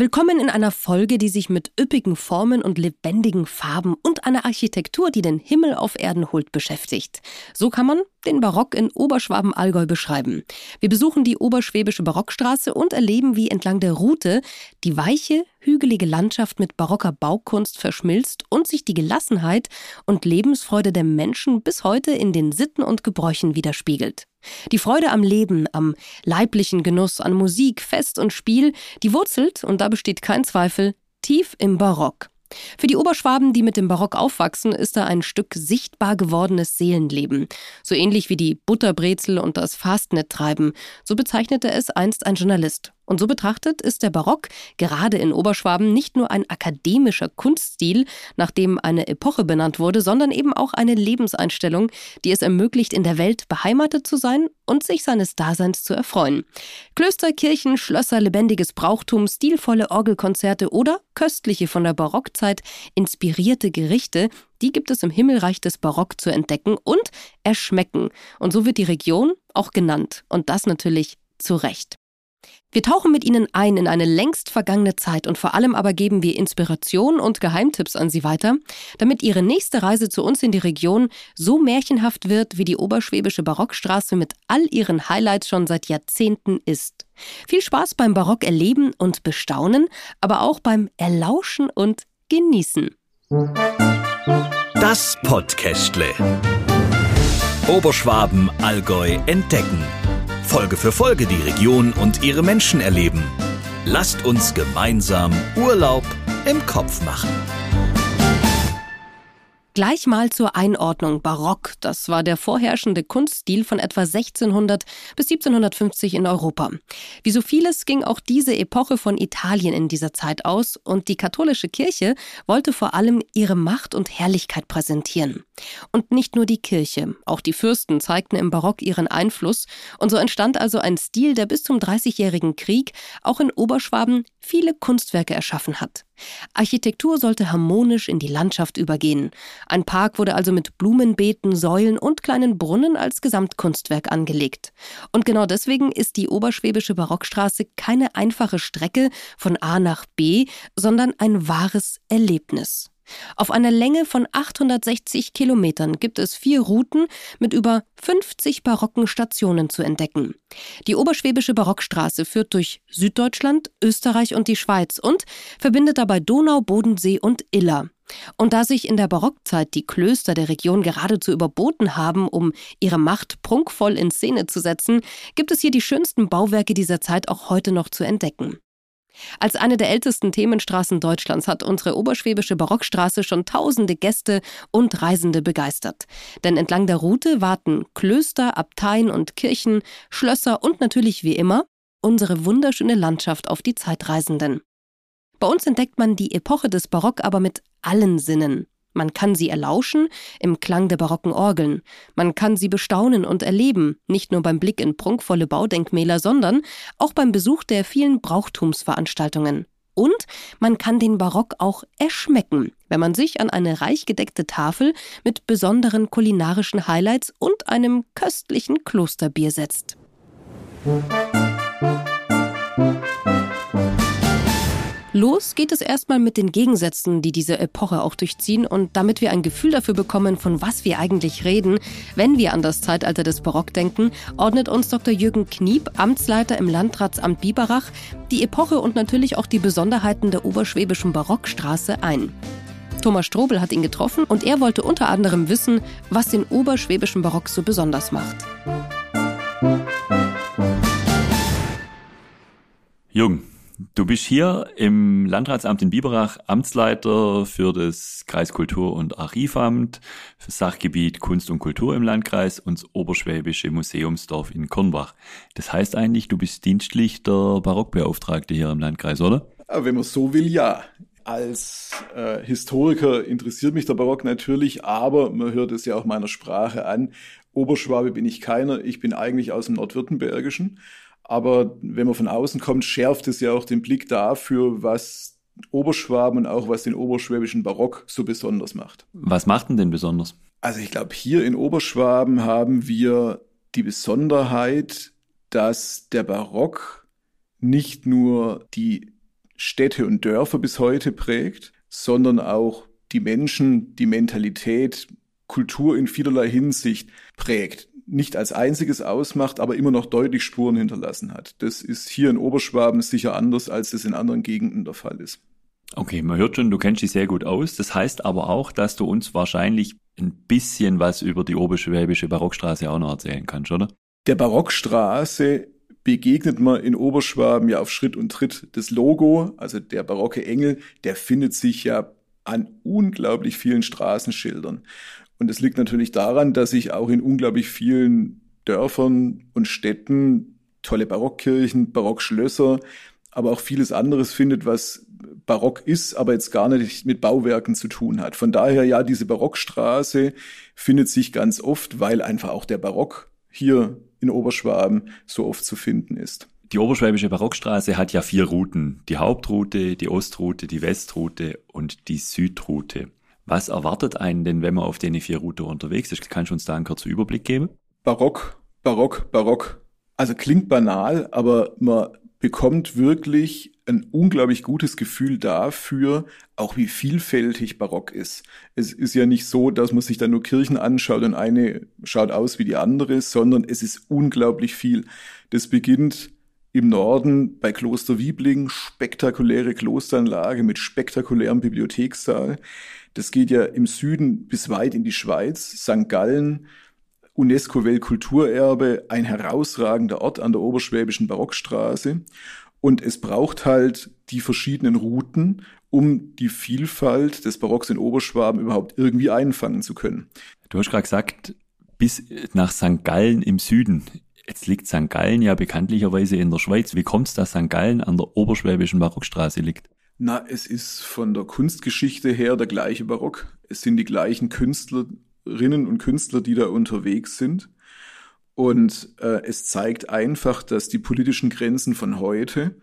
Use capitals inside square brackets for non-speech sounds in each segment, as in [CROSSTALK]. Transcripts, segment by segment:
Willkommen in einer Folge, die sich mit üppigen Formen und lebendigen Farben und einer Architektur, die den Himmel auf Erden holt, beschäftigt. So kann man den Barock in Oberschwaben-Allgäu beschreiben. Wir besuchen die Oberschwäbische Barockstraße und erleben, wie entlang der Route die weiche, hügelige Landschaft mit barocker Baukunst verschmilzt und sich die Gelassenheit und Lebensfreude der Menschen bis heute in den Sitten und Gebräuchen widerspiegelt. Die Freude am Leben, am leiblichen Genuss, an Musik, Fest und Spiel, die wurzelt, und da besteht kein Zweifel, tief im Barock. Für die Oberschwaben, die mit dem Barock aufwachsen, ist da ein Stück sichtbar gewordenes Seelenleben. So ähnlich wie die Butterbrezel und das Fastnet-Treiben. So bezeichnete es einst ein Journalist. Und so betrachtet ist der Barock gerade in Oberschwaben nicht nur ein akademischer Kunststil, nach dem eine Epoche benannt wurde, sondern eben auch eine Lebenseinstellung, die es ermöglicht, in der Welt beheimatet zu sein und sich seines Daseins zu erfreuen. Klöster, Kirchen, Schlösser, lebendiges Brauchtum, stilvolle Orgelkonzerte oder köstliche von der Barockzeit inspirierte Gerichte, die gibt es im Himmelreich des Barock zu entdecken und erschmecken. Und so wird die Region auch genannt. Und das natürlich zu Recht. Wir tauchen mit Ihnen ein in eine längst vergangene Zeit und vor allem aber geben wir Inspiration und Geheimtipps an Sie weiter, damit Ihre nächste Reise zu uns in die Region so märchenhaft wird, wie die Oberschwäbische Barockstraße mit all ihren Highlights schon seit Jahrzehnten ist. Viel Spaß beim Barock erleben und bestaunen, aber auch beim Erlauschen und Genießen. Das Podcastle. Oberschwaben, Allgäu entdecken. Folge für Folge die Region und ihre Menschen erleben. Lasst uns gemeinsam Urlaub im Kopf machen. Gleich mal zur Einordnung. Barock, das war der vorherrschende Kunststil von etwa 1600 bis 1750 in Europa. Wie so vieles ging auch diese Epoche von Italien in dieser Zeit aus und die katholische Kirche wollte vor allem ihre Macht und Herrlichkeit präsentieren. Und nicht nur die Kirche, auch die Fürsten zeigten im Barock ihren Einfluss und so entstand also ein Stil, der bis zum Dreißigjährigen Krieg auch in Oberschwaben viele Kunstwerke erschaffen hat. Architektur sollte harmonisch in die Landschaft übergehen. Ein Park wurde also mit Blumenbeeten, Säulen und kleinen Brunnen als Gesamtkunstwerk angelegt. Und genau deswegen ist die Oberschwäbische Barockstraße keine einfache Strecke von A nach B, sondern ein wahres Erlebnis. Auf einer Länge von 860 Kilometern gibt es vier Routen mit über 50 barocken Stationen zu entdecken. Die Oberschwäbische Barockstraße führt durch Süddeutschland, Österreich und die Schweiz und verbindet dabei Donau, Bodensee und Iller. Und da sich in der Barockzeit die Klöster der Region geradezu überboten haben, um ihre Macht prunkvoll in Szene zu setzen, gibt es hier die schönsten Bauwerke dieser Zeit auch heute noch zu entdecken. Als eine der ältesten Themenstraßen Deutschlands hat unsere oberschwäbische Barockstraße schon tausende Gäste und Reisende begeistert. Denn entlang der Route warten Klöster, Abteien und Kirchen, Schlösser und natürlich wie immer unsere wunderschöne Landschaft auf die Zeitreisenden. Bei uns entdeckt man die Epoche des Barock aber mit allen Sinnen. Man kann sie erlauschen im Klang der barocken Orgeln. Man kann sie bestaunen und erleben, nicht nur beim Blick in prunkvolle Baudenkmäler, sondern auch beim Besuch der vielen Brauchtumsveranstaltungen. Und man kann den Barock auch erschmecken, wenn man sich an eine reich gedeckte Tafel mit besonderen kulinarischen Highlights und einem köstlichen Klosterbier setzt. Los geht es erstmal mit den Gegensätzen, die diese Epoche auch durchziehen und damit wir ein Gefühl dafür bekommen, von was wir eigentlich reden, wenn wir an das Zeitalter des Barock denken, ordnet uns Dr. Jürgen Kniep, Amtsleiter im Landratsamt Biberach, die Epoche und natürlich auch die Besonderheiten der oberschwäbischen Barockstraße ein. Thomas Strobel hat ihn getroffen und er wollte unter anderem wissen, was den oberschwäbischen Barock so besonders macht. Jung, Du bist hier im Landratsamt in Biberach Amtsleiter für das Kreiskultur- und Archivamt, für Sachgebiet Kunst und Kultur im Landkreis und das Oberschwäbische Museumsdorf in Kornbach. Das heißt eigentlich, du bist dienstlich der Barockbeauftragte hier im Landkreis, oder? Wenn man so will, ja. Als äh, Historiker interessiert mich der Barock natürlich, aber man hört es ja auch meiner Sprache an. Oberschwabe bin ich keiner, ich bin eigentlich aus dem Nordwürttembergischen aber wenn man von außen kommt, schärft es ja auch den Blick dafür, was Oberschwaben und auch was den oberschwäbischen Barock so besonders macht. Was macht denn denn besonders? Also ich glaube, hier in Oberschwaben haben wir die Besonderheit, dass der Barock nicht nur die Städte und Dörfer bis heute prägt, sondern auch die Menschen, die Mentalität, Kultur in vielerlei Hinsicht prägt. Nicht als einziges ausmacht, aber immer noch deutlich Spuren hinterlassen hat. Das ist hier in Oberschwaben sicher anders, als es in anderen Gegenden der Fall ist. Okay, man hört schon, du kennst dich sehr gut aus. Das heißt aber auch, dass du uns wahrscheinlich ein bisschen was über die Oberschwäbische Barockstraße auch noch erzählen kannst, oder? Der Barockstraße begegnet man in Oberschwaben ja auf Schritt und Tritt. Das Logo, also der barocke Engel, der findet sich ja an unglaublich vielen Straßenschildern. Und es liegt natürlich daran, dass sich auch in unglaublich vielen Dörfern und Städten tolle Barockkirchen, Barockschlösser, aber auch vieles anderes findet, was barock ist, aber jetzt gar nicht mit Bauwerken zu tun hat. Von daher ja, diese Barockstraße findet sich ganz oft, weil einfach auch der Barock hier in Oberschwaben so oft zu finden ist. Die Oberschwäbische Barockstraße hat ja vier Routen. Die Hauptroute, die Ostroute, die Westroute und die Südroute. Was erwartet einen denn, wenn man auf den vier Routen unterwegs ist? Kannst du uns da einen kurzen Überblick geben? Barock, Barock, Barock. Also klingt banal, aber man bekommt wirklich ein unglaublich gutes Gefühl dafür, auch wie vielfältig Barock ist. Es ist ja nicht so, dass man sich da nur Kirchen anschaut und eine schaut aus wie die andere, sondern es ist unglaublich viel. Das beginnt im Norden bei Kloster Wiebling, spektakuläre Klosteranlage mit spektakulärem Bibliothekssaal. Das geht ja im Süden bis weit in die Schweiz, St. Gallen, UNESCO-Weltkulturerbe, ein herausragender Ort an der Oberschwäbischen Barockstraße. Und es braucht halt die verschiedenen Routen, um die Vielfalt des Barocks in Oberschwaben überhaupt irgendwie einfangen zu können. Du hast gerade gesagt, bis nach St. Gallen im Süden. Jetzt liegt St. Gallen ja bekanntlicherweise in der Schweiz. Wie kommt es, dass St. Gallen an der Oberschwäbischen Barockstraße liegt? Na, es ist von der Kunstgeschichte her der gleiche Barock. Es sind die gleichen Künstler Künstlerinnen und Künstler, die da unterwegs sind. Und äh, es zeigt einfach, dass die politischen Grenzen von heute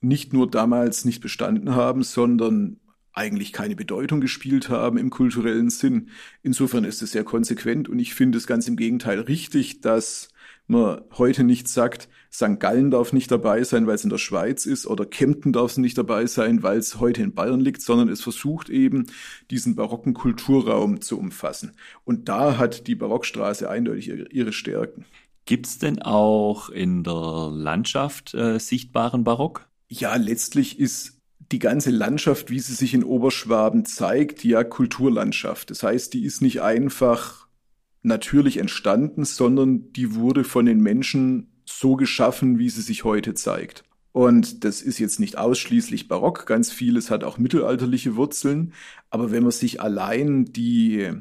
nicht nur damals nicht bestanden haben, sondern eigentlich keine Bedeutung gespielt haben im kulturellen Sinn. Insofern ist es sehr konsequent und ich finde es ganz im Gegenteil richtig, dass man heute nicht sagt, St. Gallen darf nicht dabei sein, weil es in der Schweiz ist, oder Kempten darf nicht dabei sein, weil es heute in Bayern liegt, sondern es versucht eben, diesen barocken Kulturraum zu umfassen. Und da hat die Barockstraße eindeutig ihre Stärken. Gibt es denn auch in der Landschaft äh, sichtbaren Barock? Ja, letztlich ist die ganze Landschaft, wie sie sich in Oberschwaben zeigt, ja Kulturlandschaft. Das heißt, die ist nicht einfach natürlich entstanden, sondern die wurde von den Menschen so geschaffen, wie sie sich heute zeigt. Und das ist jetzt nicht ausschließlich barock, ganz vieles hat auch mittelalterliche Wurzeln, aber wenn man sich allein die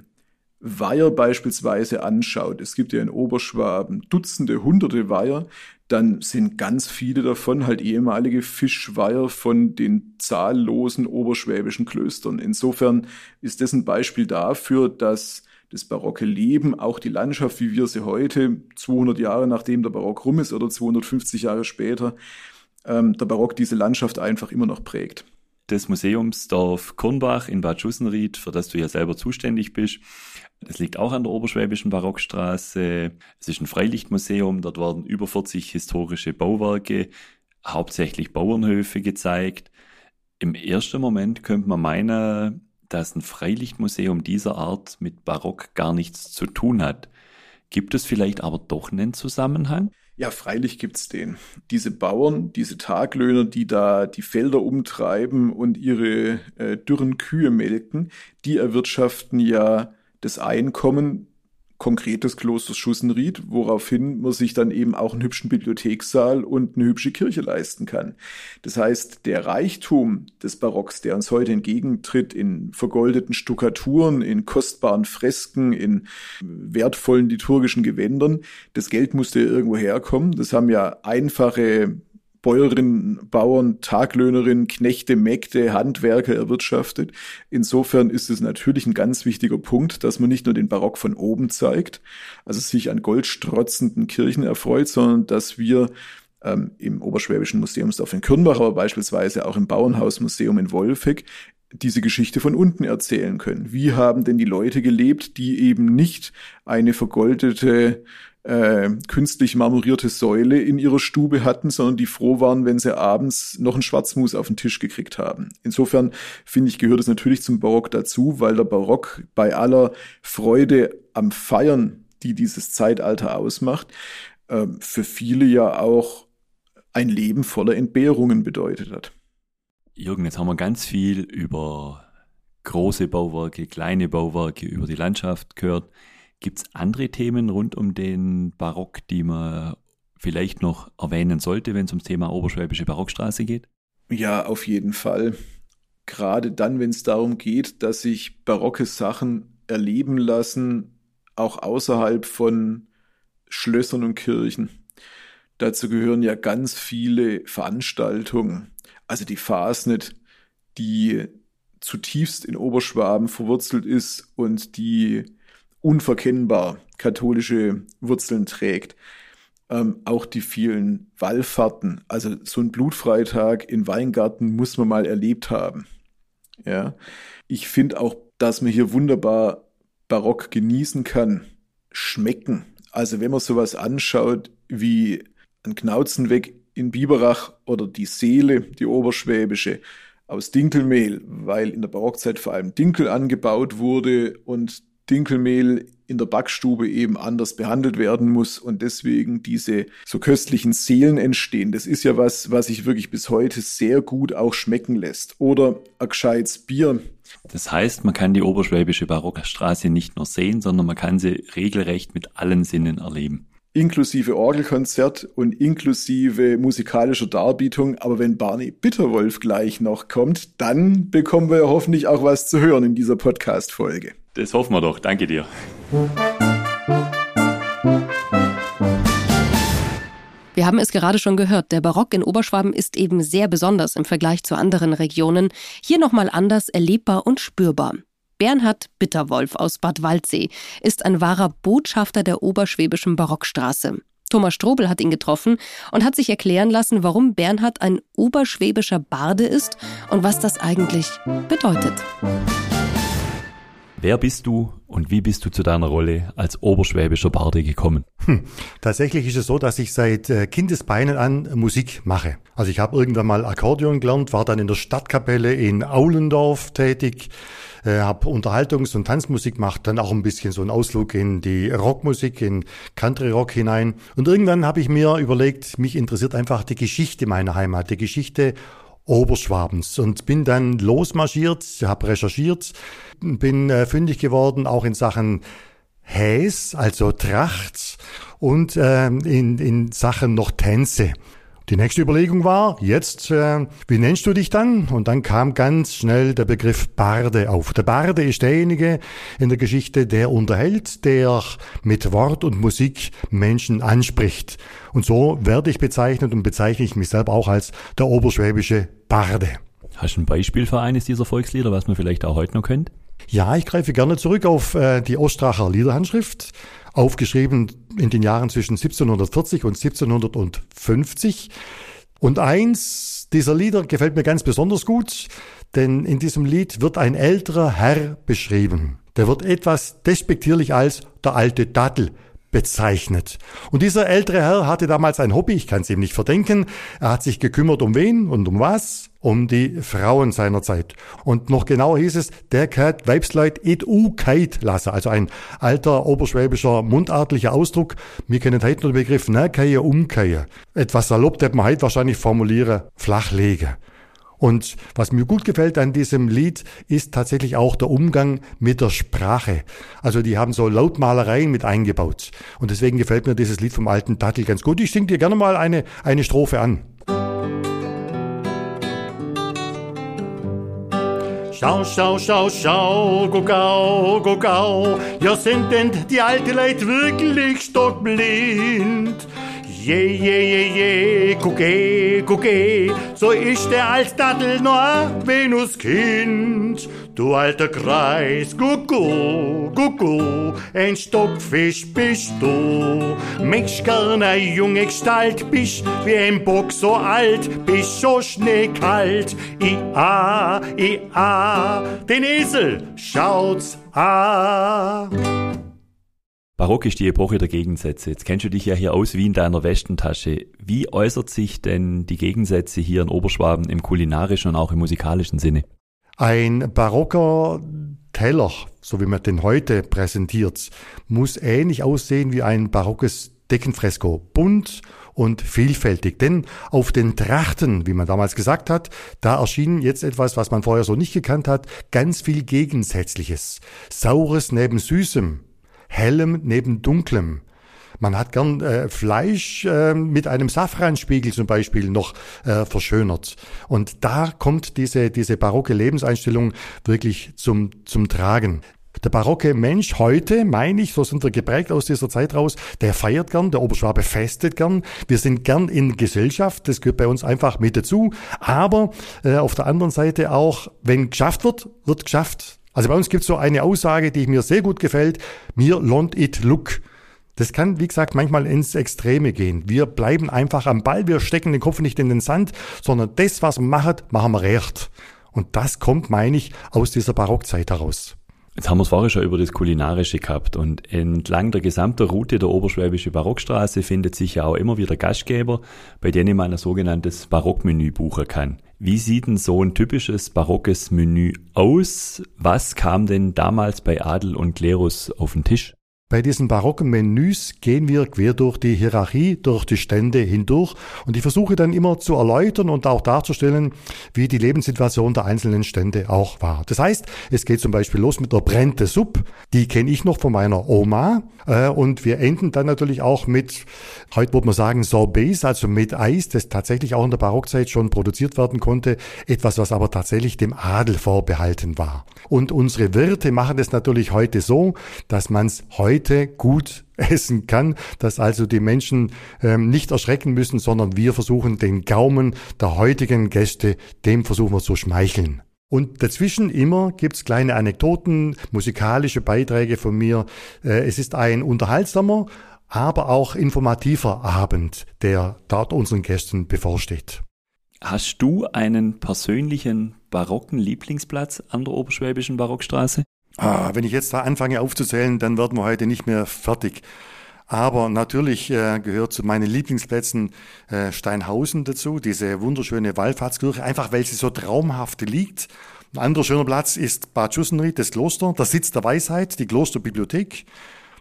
Weiher beispielsweise anschaut, es gibt ja in Oberschwaben Dutzende, hunderte Weiher, dann sind ganz viele davon halt ehemalige Fischweiher von den zahllosen oberschwäbischen Klöstern. Insofern ist das ein Beispiel dafür, dass das barocke Leben, auch die Landschaft, wie wir sie heute, 200 Jahre nachdem der Barock rum ist oder 250 Jahre später, ähm, der Barock diese Landschaft einfach immer noch prägt. Das Museumsdorf Kornbach in Bad Schussenried, für das du ja selber zuständig bist, das liegt auch an der Oberschwäbischen Barockstraße. Es ist ein Freilichtmuseum, dort werden über 40 historische Bauwerke, hauptsächlich Bauernhöfe gezeigt. Im ersten Moment könnte man meinen, dass ein Freilichtmuseum dieser Art mit Barock gar nichts zu tun hat. Gibt es vielleicht aber doch einen Zusammenhang? Ja, freilich gibt's den. Diese Bauern, diese Taglöhner, die da die Felder umtreiben und ihre äh, dürren Kühe melken, die erwirtschaften ja das Einkommen konkret des Klosters Schussenried, woraufhin man sich dann eben auch einen hübschen Bibliothekssaal und eine hübsche Kirche leisten kann. Das heißt, der Reichtum des Barocks, der uns heute entgegentritt in vergoldeten Stuckaturen, in kostbaren Fresken, in wertvollen liturgischen Gewändern, das Geld musste irgendwo herkommen. Das haben ja einfache Bäuerinnen, Bauern, Taglöhnerinnen, Knechte, Mägde, Handwerker erwirtschaftet. Insofern ist es natürlich ein ganz wichtiger Punkt, dass man nicht nur den Barock von oben zeigt, also sich an goldstrotzenden Kirchen erfreut, sondern dass wir ähm, im Oberschwäbischen Museumsdorf in Kürnbach, aber beispielsweise auch im Bauernhausmuseum in Wolfegg diese Geschichte von unten erzählen können. Wie haben denn die Leute gelebt, die eben nicht eine vergoldete äh, künstlich marmorierte Säule in ihrer Stube hatten, sondern die froh waren, wenn sie abends noch einen Schwarzmus auf den Tisch gekriegt haben. Insofern finde ich, gehört es natürlich zum Barock dazu, weil der Barock bei aller Freude am Feiern, die dieses Zeitalter ausmacht, äh, für viele ja auch ein Leben voller Entbehrungen bedeutet hat. Jürgen, jetzt haben wir ganz viel über große Bauwerke, kleine Bauwerke, über die Landschaft gehört. Gibt es andere Themen rund um den Barock, die man vielleicht noch erwähnen sollte, wenn es ums Thema Oberschwäbische Barockstraße geht? Ja, auf jeden Fall. Gerade dann, wenn es darum geht, dass sich barocke Sachen erleben lassen, auch außerhalb von Schlössern und Kirchen. Dazu gehören ja ganz viele Veranstaltungen. Also die Fasnet, die zutiefst in Oberschwaben verwurzelt ist und die unverkennbar katholische Wurzeln trägt. Ähm, auch die vielen Wallfahrten, also so ein Blutfreitag in Weingarten muss man mal erlebt haben. Ja, ich finde auch, dass man hier wunderbar Barock genießen kann, schmecken. Also wenn man sowas anschaut wie ein Knauzenweg in Biberach oder die Seele, die oberschwäbische, aus Dinkelmehl, weil in der Barockzeit vor allem Dinkel angebaut wurde und Dinkelmehl in der Backstube eben anders behandelt werden muss und deswegen diese so köstlichen Seelen entstehen. Das ist ja was, was sich wirklich bis heute sehr gut auch schmecken lässt. Oder ein gescheites Bier. Das heißt, man kann die Oberschwäbische Barockstraße nicht nur sehen, sondern man kann sie regelrecht mit allen Sinnen erleben inklusive Orgelkonzert und inklusive musikalischer Darbietung. Aber wenn Barney Bitterwolf gleich noch kommt, dann bekommen wir hoffentlich auch was zu hören in dieser Podcast-Folge. Das hoffen wir doch. Danke dir. Wir haben es gerade schon gehört, der Barock in Oberschwaben ist eben sehr besonders im Vergleich zu anderen Regionen. Hier nochmal anders erlebbar und spürbar. Bernhard Bitterwolf aus Bad Waldsee ist ein wahrer Botschafter der oberschwäbischen Barockstraße. Thomas Strobel hat ihn getroffen und hat sich erklären lassen, warum Bernhard ein oberschwäbischer Barde ist und was das eigentlich bedeutet. Wer bist du und wie bist du zu deiner Rolle als oberschwäbischer Barde gekommen? Hm. Tatsächlich ist es so, dass ich seit äh, Kindesbeinen an Musik mache. Also ich habe irgendwann mal Akkordeon gelernt, war dann in der Stadtkapelle in Aulendorf tätig, äh, habe Unterhaltungs- und Tanzmusik gemacht, dann auch ein bisschen so einen Ausflug in die Rockmusik, in Country Rock hinein. Und irgendwann habe ich mir überlegt, mich interessiert einfach die Geschichte meiner Heimat, die Geschichte Oberschwabens und bin dann losmarschiert, habe recherchiert, bin äh, fündig geworden, auch in Sachen Häs, also Tracht und äh, in, in Sachen noch Tänze. Die nächste Überlegung war, jetzt, äh, wie nennst du dich dann? Und dann kam ganz schnell der Begriff Barde auf. Der Barde ist derjenige in der Geschichte, der unterhält, der mit Wort und Musik Menschen anspricht. Und so werde ich bezeichnet und bezeichne ich mich selber auch als der oberschwäbische Barde. Hast du ein Beispiel für eines dieser Volkslieder, was man vielleicht auch heute noch kennt? Ja, ich greife gerne zurück auf äh, die Ostracher Liederhandschrift aufgeschrieben in den Jahren zwischen 1740 und 1750. Und eins dieser Lieder gefällt mir ganz besonders gut, denn in diesem Lied wird ein älterer Herr beschrieben. Der wird etwas despektierlich als der alte Dattel bezeichnet. Und dieser ältere Herr hatte damals ein Hobby, ich kann es ihm nicht verdenken. Er hat sich gekümmert um wen und um was? Um die Frauen seiner Zeit. Und noch genauer hieß es, der kat Weibsleut et u keit lasse. Also ein alter oberschwäbischer mundartlicher Ausdruck. Wir kennen heute nur den Begriff ne keie umkeie. Etwas salopp, der man heute wahrscheinlich formuliere, flachlege. Und was mir gut gefällt an diesem Lied, ist tatsächlich auch der Umgang mit der Sprache. Also die haben so Lautmalereien mit eingebaut. Und deswegen gefällt mir dieses Lied vom alten Dattel ganz gut. Ich singe dir gerne mal eine, eine Strophe an. Schau, schau, schau, schau, guckau, guckau, ja sind denn die alte Leute wirklich stockblind? Je, je, je, je, gucke, gucke, so ist der als Dattel nur Venuskind. Du alter Kreis, gucku, gucku, ein Stockfisch bist du. Gerne junge Gestalt, bist wie ein Bock so alt, bist so schneekalt. I, a, i, a, den Esel schaut's a. Barock ist die Epoche der Gegensätze. Jetzt kennst du dich ja hier aus wie in deiner Westentasche. Wie äußert sich denn die Gegensätze hier in Oberschwaben im kulinarischen und auch im musikalischen Sinne? Ein barocker Teller, so wie man den heute präsentiert, muss ähnlich aussehen wie ein barockes Deckenfresko. Bunt und vielfältig. Denn auf den Trachten, wie man damals gesagt hat, da erschien jetzt etwas, was man vorher so nicht gekannt hat, ganz viel Gegensätzliches. Saures neben Süßem, hellem neben dunklem. Man hat gern äh, Fleisch äh, mit einem Safranspiegel zum Beispiel noch äh, verschönert. Und da kommt diese, diese barocke Lebenseinstellung wirklich zum, zum Tragen. Der barocke Mensch heute, meine ich, so sind wir geprägt aus dieser Zeit raus, der feiert gern, der Oberschwabe festet gern. Wir sind gern in Gesellschaft, das gehört bei uns einfach mit dazu. Aber äh, auf der anderen Seite auch, wenn geschafft wird, wird geschafft. Also bei uns gibt es so eine Aussage, die mir sehr gut gefällt. Mir lont it look. Das kann, wie gesagt, manchmal ins Extreme gehen. Wir bleiben einfach am Ball, wir stecken den Kopf nicht in den Sand, sondern das, was wir machen, machen wir recht. Und das kommt, meine ich, aus dieser Barockzeit heraus. Jetzt haben wir es vorher schon über das Kulinarische gehabt und entlang der gesamten Route der Oberschwäbische Barockstraße findet sich ja auch immer wieder Gastgeber, bei denen man ein sogenanntes Barockmenü buchen kann. Wie sieht denn so ein typisches barockes Menü aus? Was kam denn damals bei Adel und Klerus auf den Tisch? Bei diesen barocken Menüs gehen wir quer durch die Hierarchie, durch die Stände hindurch und ich versuche dann immer zu erläutern und auch darzustellen, wie die Lebenssituation der einzelnen Stände auch war. Das heißt, es geht zum Beispiel los mit der Brente Suppe, die kenne ich noch von meiner Oma äh, und wir enden dann natürlich auch mit, heute würde man sagen, Sorbets, also mit Eis, das tatsächlich auch in der Barockzeit schon produziert werden konnte, etwas, was aber tatsächlich dem Adel vorbehalten war. Und unsere Wirte machen es natürlich heute so, dass man es heute gut [LAUGHS] essen kann, dass also die Menschen ähm, nicht erschrecken müssen, sondern wir versuchen den Gaumen der heutigen Gäste, dem versuchen wir zu schmeicheln. Und dazwischen immer gibt's kleine Anekdoten, musikalische Beiträge von mir. Äh, es ist ein unterhaltsamer, aber auch informativer Abend, der dort unseren Gästen bevorsteht. Hast du einen persönlichen barocken Lieblingsplatz an der Oberschwäbischen Barockstraße? Ah, wenn ich jetzt da anfange aufzuzählen, dann werden wir heute nicht mehr fertig. Aber natürlich äh, gehört zu meinen Lieblingsplätzen äh, Steinhausen dazu, diese wunderschöne Wallfahrtskirche, einfach weil sie so traumhaft liegt. Ein anderer schöner Platz ist Bad Schussenried, das Kloster, der Sitz der Weisheit, die Klosterbibliothek.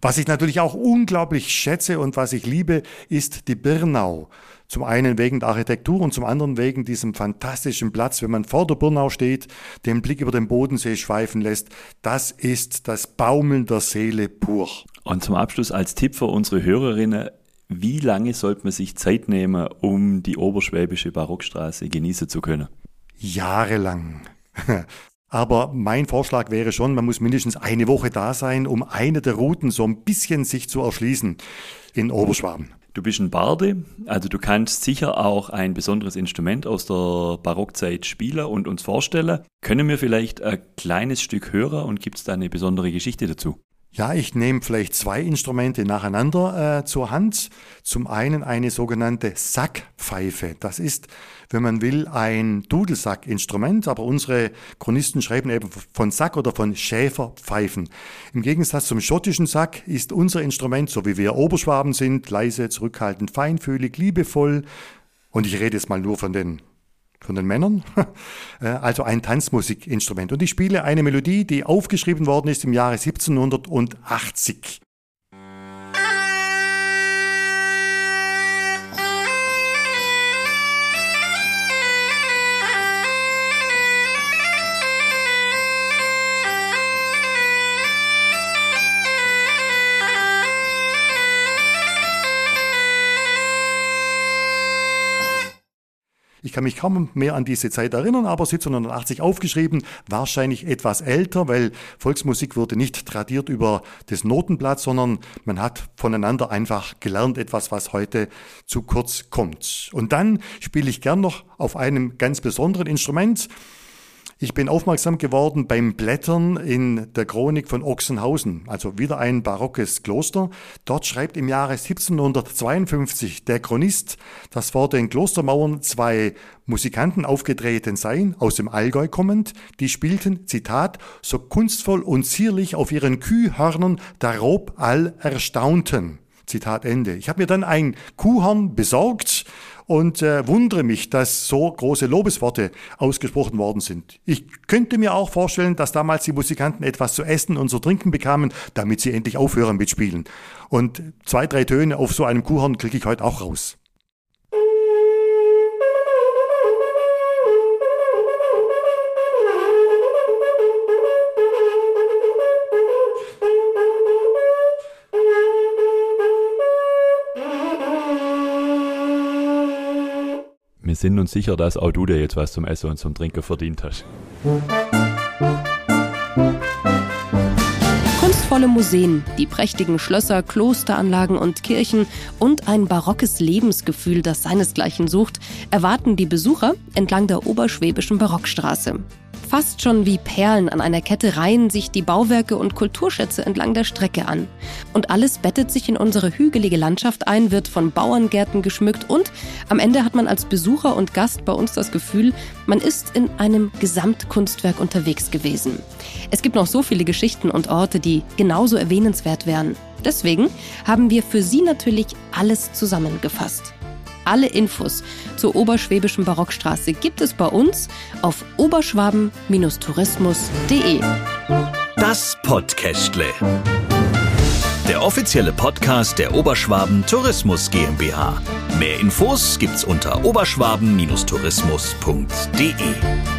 Was ich natürlich auch unglaublich schätze und was ich liebe, ist die Birnau. Zum einen wegen der Architektur und zum anderen wegen diesem fantastischen Platz, wenn man vor der Birnau steht, den Blick über den Bodensee schweifen lässt. Das ist das Baumeln der Seele pur. Und zum Abschluss als Tipp für unsere Hörerinnen, wie lange sollte man sich Zeit nehmen, um die oberschwäbische Barockstraße genießen zu können? Jahrelang. [LAUGHS] Aber mein Vorschlag wäre schon, man muss mindestens eine Woche da sein, um eine der Routen so ein bisschen sich zu erschließen in Oberschwaben. Du bist ein Barde, also du kannst sicher auch ein besonderes Instrument aus der Barockzeit spielen und uns vorstellen. Können wir vielleicht ein kleines Stück hören und gibt es da eine besondere Geschichte dazu? Ja, ich nehme vielleicht zwei Instrumente nacheinander äh, zur Hand. Zum einen eine sogenannte Sackpfeife. Das ist, wenn man will, ein Dudelsackinstrument, aber unsere Chronisten schreiben eben von Sack oder von Schäferpfeifen. Im Gegensatz zum schottischen Sack ist unser Instrument, so wie wir Oberschwaben sind, leise, zurückhaltend, feinfühlig, liebevoll. Und ich rede jetzt mal nur von den von den Männern, [LAUGHS] äh, also ein Tanzmusikinstrument. Und ich spiele eine Melodie, die aufgeschrieben worden ist im Jahre 1780. kann mich kaum mehr an diese Zeit erinnern, aber 1780 aufgeschrieben, wahrscheinlich etwas älter, weil Volksmusik wurde nicht tradiert über das Notenblatt, sondern man hat voneinander einfach gelernt, etwas, was heute zu kurz kommt. Und dann spiele ich gern noch auf einem ganz besonderen Instrument. Ich bin aufmerksam geworden beim Blättern in der Chronik von Ochsenhausen, also wieder ein barockes Kloster. Dort schreibt im Jahre 1752 der Chronist, dass vor den Klostermauern zwei Musikanten aufgetreten seien, aus dem Allgäu kommend, die spielten, Zitat, so kunstvoll und zierlich auf ihren Kühhörnern darob all erstaunten. Zitat Ende. Ich habe mir dann ein Kuhhorn besorgt und äh, wundere mich, dass so große Lobesworte ausgesprochen worden sind. Ich könnte mir auch vorstellen, dass damals die Musikanten etwas zu essen und zu trinken bekamen, damit sie endlich aufhören mit Spielen. Und zwei, drei Töne auf so einem Kuhhorn kriege ich heute auch raus. Sind uns sicher, dass auch du dir jetzt was zum Essen und zum Trinken verdient hast. Kunstvolle Museen, die prächtigen Schlösser, Klosteranlagen und Kirchen und ein barockes Lebensgefühl, das seinesgleichen sucht, erwarten die Besucher entlang der oberschwäbischen Barockstraße. Fast schon wie Perlen an einer Kette reihen sich die Bauwerke und Kulturschätze entlang der Strecke an. Und alles bettet sich in unsere hügelige Landschaft ein, wird von Bauerngärten geschmückt und am Ende hat man als Besucher und Gast bei uns das Gefühl, man ist in einem Gesamtkunstwerk unterwegs gewesen. Es gibt noch so viele Geschichten und Orte, die genauso erwähnenswert wären. Deswegen haben wir für Sie natürlich alles zusammengefasst. Alle Infos zur Oberschwäbischen Barockstraße gibt es bei uns auf oberschwaben-tourismus.de. Das Podcastle. Der offizielle Podcast der Oberschwaben Tourismus GmbH. Mehr Infos gibt's unter oberschwaben-tourismus.de.